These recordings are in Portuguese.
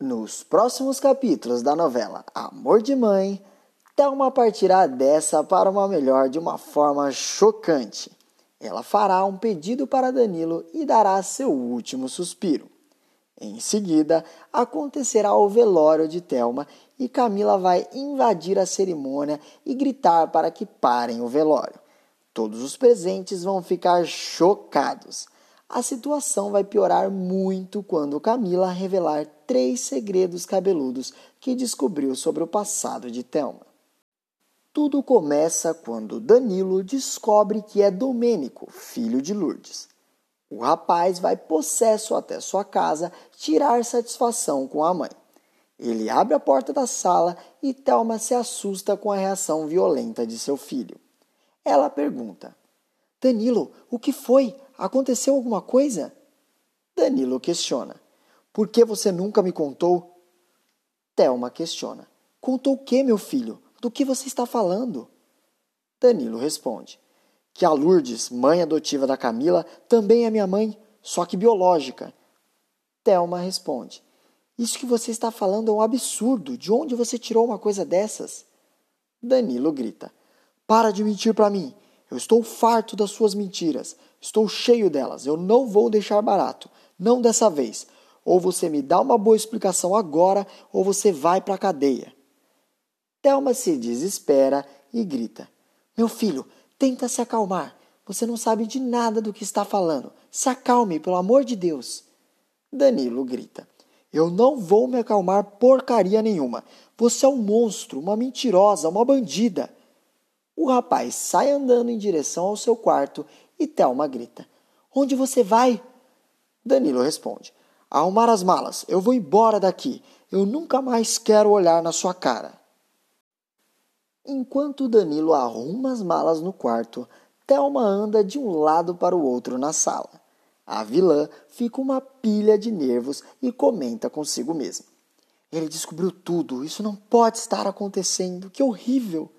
Nos próximos capítulos da novela Amor de Mãe, Thelma partirá dessa para uma melhor de uma forma chocante. Ela fará um pedido para Danilo e dará seu último suspiro. Em seguida, acontecerá o velório de Thelma e Camila vai invadir a cerimônia e gritar para que parem o velório. Todos os presentes vão ficar chocados a situação vai piorar muito quando Camila revelar três segredos cabeludos que descobriu sobre o passado de Thelma. Tudo começa quando Danilo descobre que é Domênico, filho de Lourdes. O rapaz vai possesso até sua casa tirar satisfação com a mãe. Ele abre a porta da sala e Thelma se assusta com a reação violenta de seu filho. Ela pergunta: Danilo, o que foi? Aconteceu alguma coisa? Danilo questiona. Por que você nunca me contou? Thelma questiona. Contou o que, meu filho? Do que você está falando? Danilo responde. Que a Lourdes, mãe adotiva da Camila, também é minha mãe, só que biológica. Thelma responde. Isso que você está falando é um absurdo. De onde você tirou uma coisa dessas? Danilo grita. Para de mentir para mim. Eu estou farto das suas mentiras. Estou cheio delas. Eu não vou deixar barato. Não dessa vez. Ou você me dá uma boa explicação agora, ou você vai para a cadeia. Thelma se desespera e grita: Meu filho, tenta se acalmar. Você não sabe de nada do que está falando. Se acalme, pelo amor de Deus. Danilo grita: Eu não vou me acalmar porcaria nenhuma. Você é um monstro, uma mentirosa, uma bandida. O rapaz sai andando em direção ao seu quarto e Thelma grita: Onde você vai? Danilo responde: Arrumar as malas, eu vou embora daqui. Eu nunca mais quero olhar na sua cara. Enquanto Danilo arruma as malas no quarto, Thelma anda de um lado para o outro na sala. A vilã fica uma pilha de nervos e comenta consigo mesma. Ele descobriu tudo, isso não pode estar acontecendo, que horrível!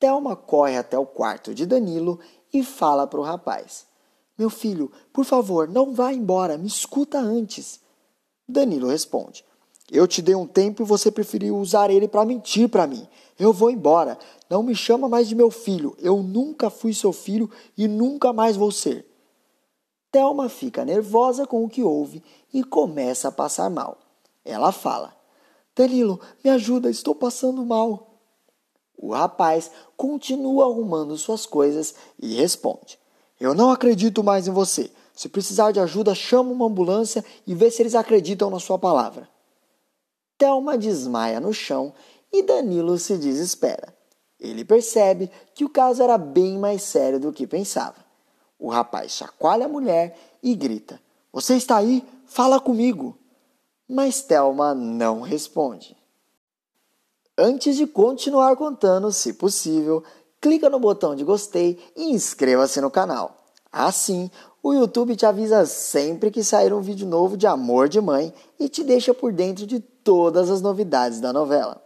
Thelma corre até o quarto de Danilo e fala para o rapaz: Meu filho, por favor, não vá embora, me escuta antes. Danilo responde: Eu te dei um tempo e você preferiu usar ele para mentir para mim. Eu vou embora. Não me chama mais de meu filho. Eu nunca fui seu filho e nunca mais vou ser. Thelma fica nervosa com o que ouve e começa a passar mal. Ela fala: Danilo, me ajuda, estou passando mal. O rapaz continua arrumando suas coisas e responde: Eu não acredito mais em você. Se precisar de ajuda, chama uma ambulância e vê se eles acreditam na sua palavra. Thelma desmaia no chão e Danilo se desespera. Ele percebe que o caso era bem mais sério do que pensava. O rapaz chacoalha a mulher e grita: Você está aí? Fala comigo! Mas Thelma não responde. Antes de continuar contando, se possível, clica no botão de gostei e inscreva-se no canal. Assim, o YouTube te avisa sempre que sair um vídeo novo de Amor de Mãe e te deixa por dentro de todas as novidades da novela.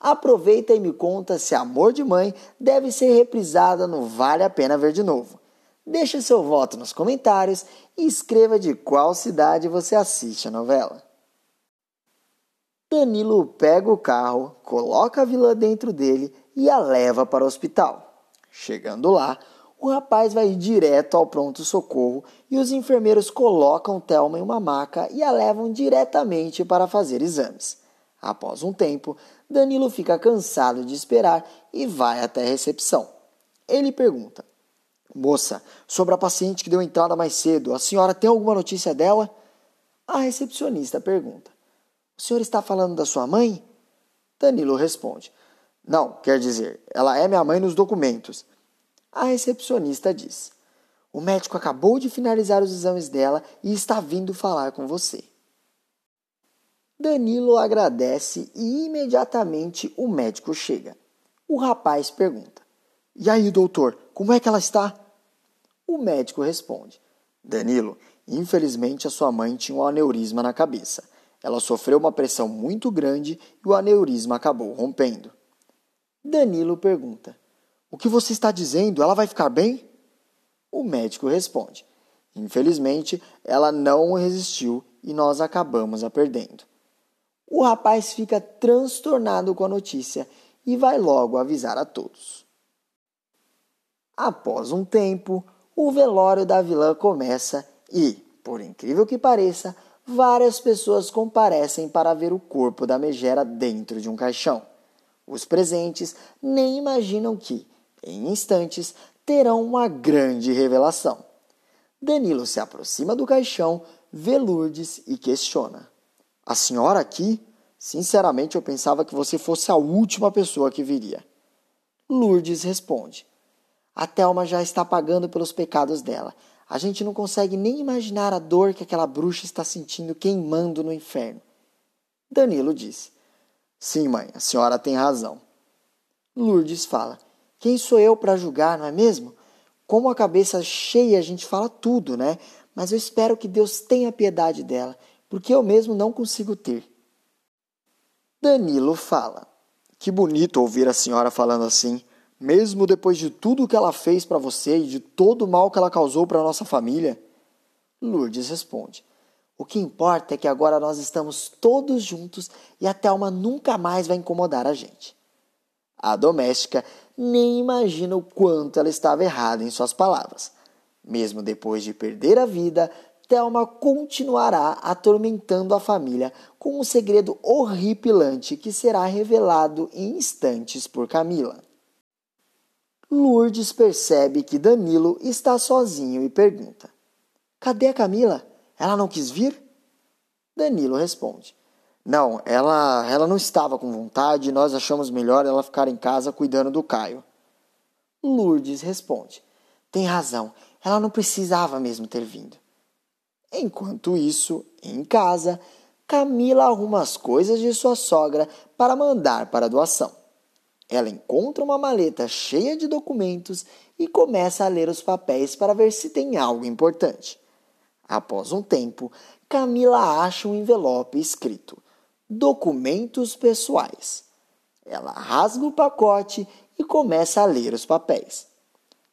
Aproveita e me conta se Amor de Mãe deve ser reprisada no Vale a Pena Ver de Novo. Deixe seu voto nos comentários e escreva de qual cidade você assiste a novela. Danilo pega o carro, coloca a vilã dentro dele e a leva para o hospital. Chegando lá, o rapaz vai direto ao pronto-socorro e os enfermeiros colocam Thelma em uma maca e a levam diretamente para fazer exames. Após um tempo, Danilo fica cansado de esperar e vai até a recepção. Ele pergunta: Moça, sobre a paciente que deu entrada mais cedo, a senhora tem alguma notícia dela? A recepcionista pergunta: o senhor está falando da sua mãe? Danilo responde: Não, quer dizer, ela é minha mãe nos documentos. A recepcionista diz: O médico acabou de finalizar os exames dela e está vindo falar com você. Danilo agradece e imediatamente o médico chega. O rapaz pergunta: E aí, doutor, como é que ela está? O médico responde: Danilo, infelizmente a sua mãe tinha um aneurisma na cabeça. Ela sofreu uma pressão muito grande e o aneurisma acabou rompendo. Danilo pergunta: O que você está dizendo? Ela vai ficar bem? O médico responde: Infelizmente, ela não resistiu e nós acabamos a perdendo. O rapaz fica transtornado com a notícia e vai logo avisar a todos. Após um tempo, o velório da vilã começa e, por incrível que pareça, várias pessoas comparecem para ver o corpo da megera dentro de um caixão. Os presentes nem imaginam que, em instantes, terão uma grande revelação. Danilo se aproxima do caixão, vê Lourdes e questiona: A senhora aqui? Sinceramente, eu pensava que você fosse a última pessoa que viria. Lourdes responde: A Thelma já está pagando pelos pecados dela. A gente não consegue nem imaginar a dor que aquela bruxa está sentindo queimando no inferno. Danilo diz: Sim, mãe, a senhora tem razão. Lourdes fala: Quem sou eu para julgar, não é mesmo? Como a cabeça cheia, a gente fala tudo, né? Mas eu espero que Deus tenha piedade dela, porque eu mesmo não consigo ter. Danilo fala: Que bonito ouvir a senhora falando assim, mesmo depois de tudo que ela fez para você e de todo o mal que ela causou para nossa família. Lourdes responde: O que importa é que agora nós estamos todos juntos e a Thelma nunca mais vai incomodar a gente. A doméstica nem imagina o quanto ela estava errada em suas palavras. Mesmo depois de perder a vida, Thelma continuará atormentando a família com um segredo horripilante que será revelado em instantes por Camila. Lourdes percebe que Danilo está sozinho e pergunta: Cadê a Camila? Ela não quis vir? Danilo responde: Não, ela, ela não estava com vontade nós achamos melhor ela ficar em casa cuidando do Caio. Lourdes responde: Tem razão, ela não precisava mesmo ter vindo. Enquanto isso, em casa, Camila arruma as coisas de sua sogra para mandar para a doação. Ela encontra uma maleta cheia de documentos e começa a ler os papéis para ver se tem algo importante. Após um tempo, Camila acha um envelope escrito Documentos Pessoais. Ela rasga o pacote e começa a ler os papéis.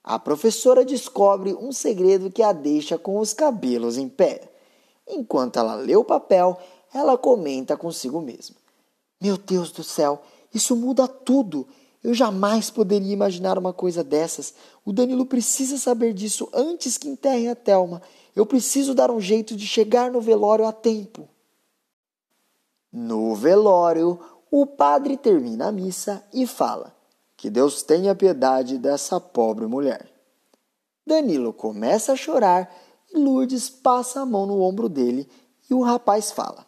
A professora descobre um segredo que a deixa com os cabelos em pé. Enquanto ela lê o papel, ela comenta consigo mesma: Meu Deus do céu, isso muda tudo. Eu jamais poderia imaginar uma coisa dessas. O Danilo precisa saber disso antes que enterrem a Thelma. Eu preciso dar um jeito de chegar no velório a tempo. No velório, o padre termina a missa e fala: que Deus tenha piedade dessa pobre mulher. Danilo começa a chorar e Lourdes passa a mão no ombro dele e o rapaz fala: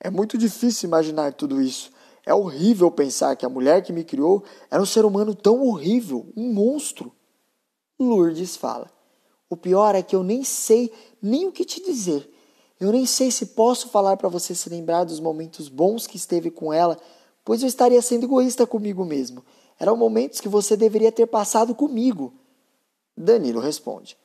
É muito difícil imaginar tudo isso. É horrível pensar que a mulher que me criou era um ser humano tão horrível, um monstro. Lourdes fala: O pior é que eu nem sei nem o que te dizer. Eu nem sei se posso falar para você se lembrar dos momentos bons que esteve com ela, pois eu estaria sendo egoísta comigo mesmo. Eram momentos que você deveria ter passado comigo. Danilo responde: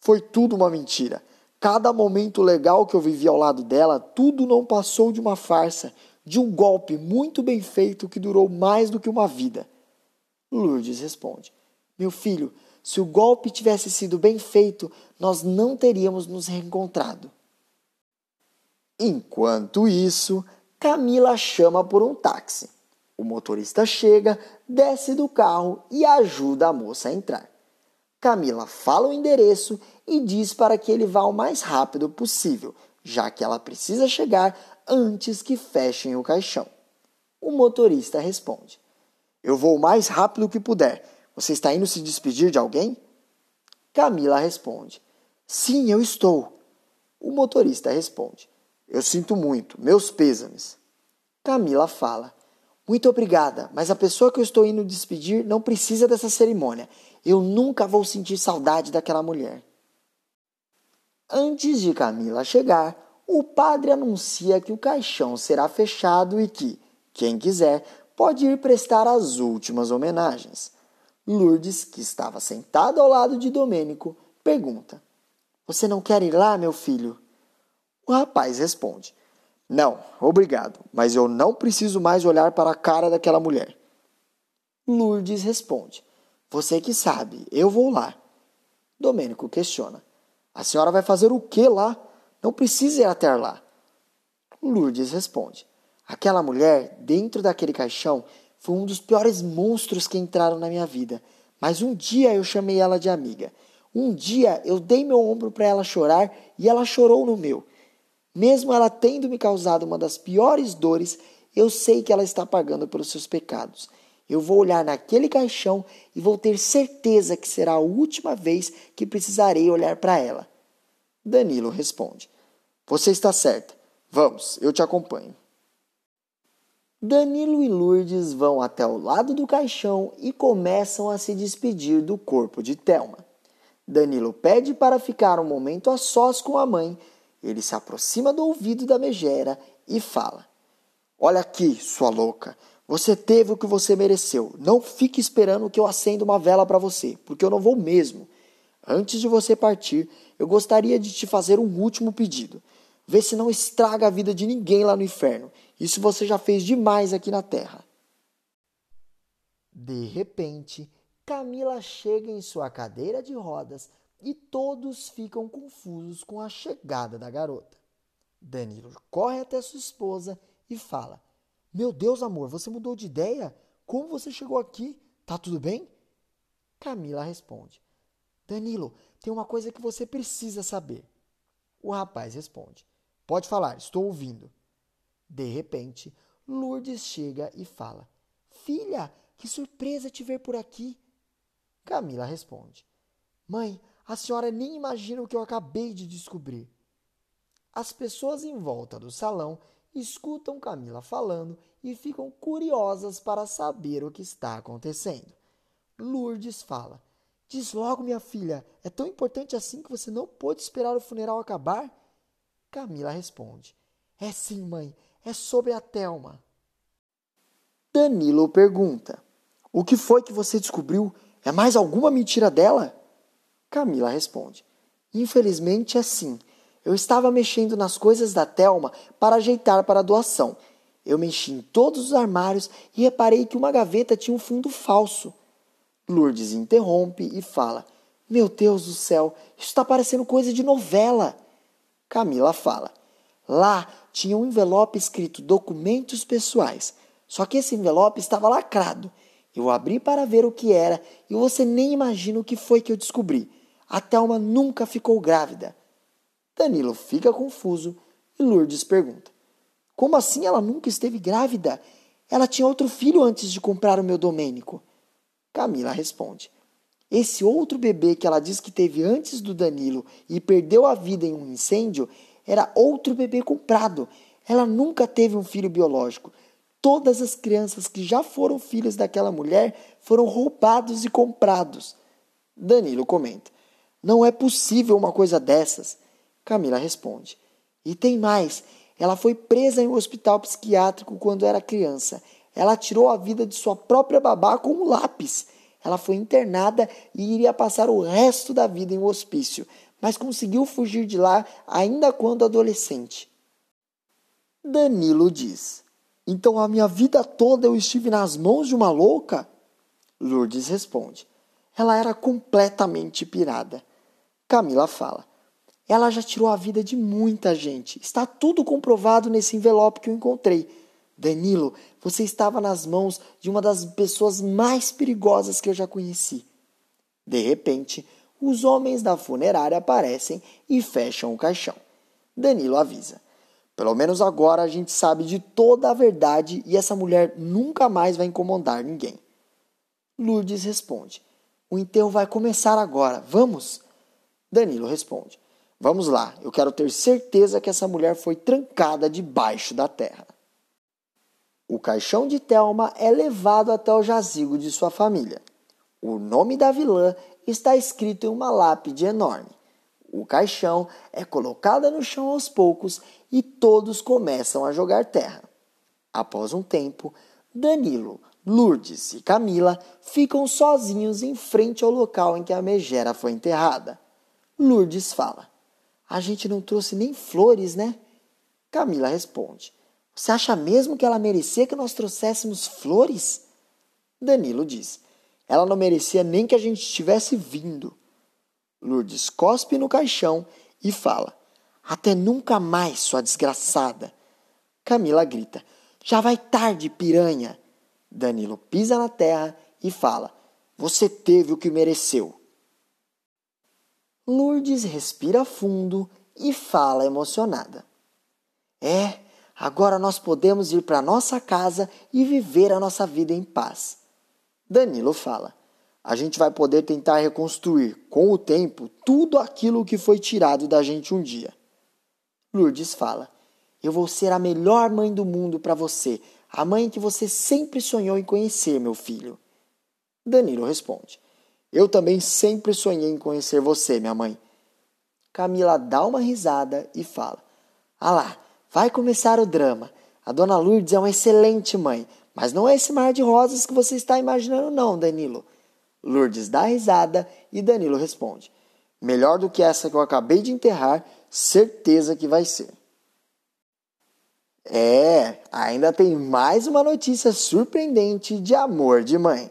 Foi tudo uma mentira. Cada momento legal que eu vivi ao lado dela, tudo não passou de uma farsa, de um golpe muito bem feito que durou mais do que uma vida. Lourdes responde: Meu filho, se o golpe tivesse sido bem feito, nós não teríamos nos reencontrado. Enquanto isso, Camila chama por um táxi. O motorista chega, desce do carro e ajuda a moça a entrar. Camila fala o endereço e diz para que ele vá o mais rápido possível, já que ela precisa chegar antes que fechem o caixão. O motorista responde: Eu vou o mais rápido que puder. Você está indo se despedir de alguém? Camila responde: Sim, eu estou. O motorista responde: Eu sinto muito, meus pêsames. Camila fala: muito obrigada, mas a pessoa que eu estou indo despedir não precisa dessa cerimônia. Eu nunca vou sentir saudade daquela mulher. Antes de Camila chegar, o padre anuncia que o caixão será fechado e que, quem quiser, pode ir prestar as últimas homenagens. Lourdes, que estava sentada ao lado de Domênico, pergunta: Você não quer ir lá, meu filho? O rapaz responde: não, obrigado, mas eu não preciso mais olhar para a cara daquela mulher. Lourdes responde: Você que sabe, eu vou lá. Domênico questiona: A senhora vai fazer o que lá? Não precisa ir até lá. Lourdes responde: Aquela mulher, dentro daquele caixão, foi um dos piores monstros que entraram na minha vida. Mas um dia eu chamei ela de amiga. Um dia eu dei meu ombro para ela chorar e ela chorou no meu. Mesmo ela tendo me causado uma das piores dores, eu sei que ela está pagando pelos seus pecados. Eu vou olhar naquele caixão e vou ter certeza que será a última vez que precisarei olhar para ela. Danilo responde: Você está certa. Vamos, eu te acompanho. Danilo e Lourdes vão até o lado do caixão e começam a se despedir do corpo de Thelma. Danilo pede para ficar um momento a sós com a mãe. Ele se aproxima do ouvido da megera e fala: Olha aqui, sua louca. Você teve o que você mereceu. Não fique esperando que eu acenda uma vela para você, porque eu não vou mesmo. Antes de você partir, eu gostaria de te fazer um último pedido. Vê se não estraga a vida de ninguém lá no inferno. Isso você já fez demais aqui na terra. De repente, Camila chega em sua cadeira de rodas e todos ficam confusos com a chegada da garota. Danilo corre até sua esposa e fala: meu Deus, amor, você mudou de ideia? Como você chegou aqui? Tá tudo bem? Camila responde: Danilo, tem uma coisa que você precisa saber. O rapaz responde: Pode falar, estou ouvindo. De repente, Lourdes chega e fala: Filha, que surpresa te ver por aqui. Camila responde: Mãe, a senhora nem imagina o que eu acabei de descobrir. As pessoas em volta do salão escutam Camila falando e ficam curiosas para saber o que está acontecendo. Lourdes fala: Diz logo, minha filha, é tão importante assim que você não pôde esperar o funeral acabar? Camila responde: É sim, mãe, é sobre a Telma. Danilo pergunta: O que foi que você descobriu? É mais alguma mentira dela? Camila responde: Infelizmente é sim. Eu estava mexendo nas coisas da Telma para ajeitar para a doação. Eu mexi em todos os armários e reparei que uma gaveta tinha um fundo falso. Lourdes interrompe e fala: Meu Deus do céu, isso está parecendo coisa de novela. Camila fala: Lá tinha um envelope escrito documentos pessoais. Só que esse envelope estava lacrado. Eu abri para ver o que era e você nem imagina o que foi que eu descobri. A Thelma nunca ficou grávida. Danilo fica confuso e Lourdes pergunta: Como assim ela nunca esteve grávida? Ela tinha outro filho antes de comprar o meu Domênico. Camila responde: Esse outro bebê que ela diz que teve antes do Danilo e perdeu a vida em um incêndio era outro bebê comprado. Ela nunca teve um filho biológico. Todas as crianças que já foram filhos daquela mulher foram roubados e comprados. Danilo comenta: Não é possível uma coisa dessas. Camila responde. E tem mais. Ela foi presa em um hospital psiquiátrico quando era criança. Ela tirou a vida de sua própria babá com um lápis. Ela foi internada e iria passar o resto da vida em um hospício, mas conseguiu fugir de lá ainda quando adolescente. Danilo diz: Então a minha vida toda eu estive nas mãos de uma louca? Lourdes responde: Ela era completamente pirada. Camila fala: ela já tirou a vida de muita gente. Está tudo comprovado nesse envelope que eu encontrei. Danilo, você estava nas mãos de uma das pessoas mais perigosas que eu já conheci. De repente, os homens da funerária aparecem e fecham o caixão. Danilo avisa: Pelo menos agora a gente sabe de toda a verdade e essa mulher nunca mais vai incomodar ninguém. Lourdes responde: O enterro vai começar agora, vamos? Danilo responde: Vamos lá, eu quero ter certeza que essa mulher foi trancada debaixo da terra. O caixão de Thelma é levado até o jazigo de sua família. O nome da vilã está escrito em uma lápide enorme. O caixão é colocado no chão aos poucos e todos começam a jogar terra. Após um tempo, Danilo, Lourdes e Camila ficam sozinhos em frente ao local em que a megera foi enterrada. Lourdes fala: a gente não trouxe nem flores, né? Camila responde: Você acha mesmo que ela merecia que nós trouxéssemos flores? Danilo diz: Ela não merecia nem que a gente tivesse vindo. Lourdes cospe no caixão e fala: Até nunca mais, sua desgraçada. Camila grita: Já vai tarde, piranha. Danilo pisa na terra e fala: Você teve o que mereceu. Lourdes respira fundo e fala emocionada: É, agora nós podemos ir para nossa casa e viver a nossa vida em paz. Danilo fala: A gente vai poder tentar reconstruir, com o tempo, tudo aquilo que foi tirado da gente um dia. Lourdes fala: Eu vou ser a melhor mãe do mundo para você, a mãe que você sempre sonhou em conhecer, meu filho. Danilo responde: Eu também sempre sonhei em conhecer você, minha mãe. Camila dá uma risada e fala: Ah lá, vai começar o drama. A dona Lourdes é uma excelente mãe, mas não é esse mar de rosas que você está imaginando, não, Danilo. Lourdes dá risada e Danilo responde: Melhor do que essa que eu acabei de enterrar, certeza que vai ser. É, ainda tem mais uma notícia surpreendente de amor de mãe.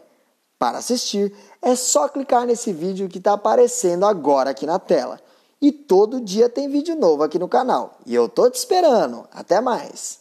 Para assistir, é só clicar nesse vídeo que está aparecendo agora aqui na tela. E todo dia tem vídeo novo aqui no canal. E eu tô te esperando. Até mais!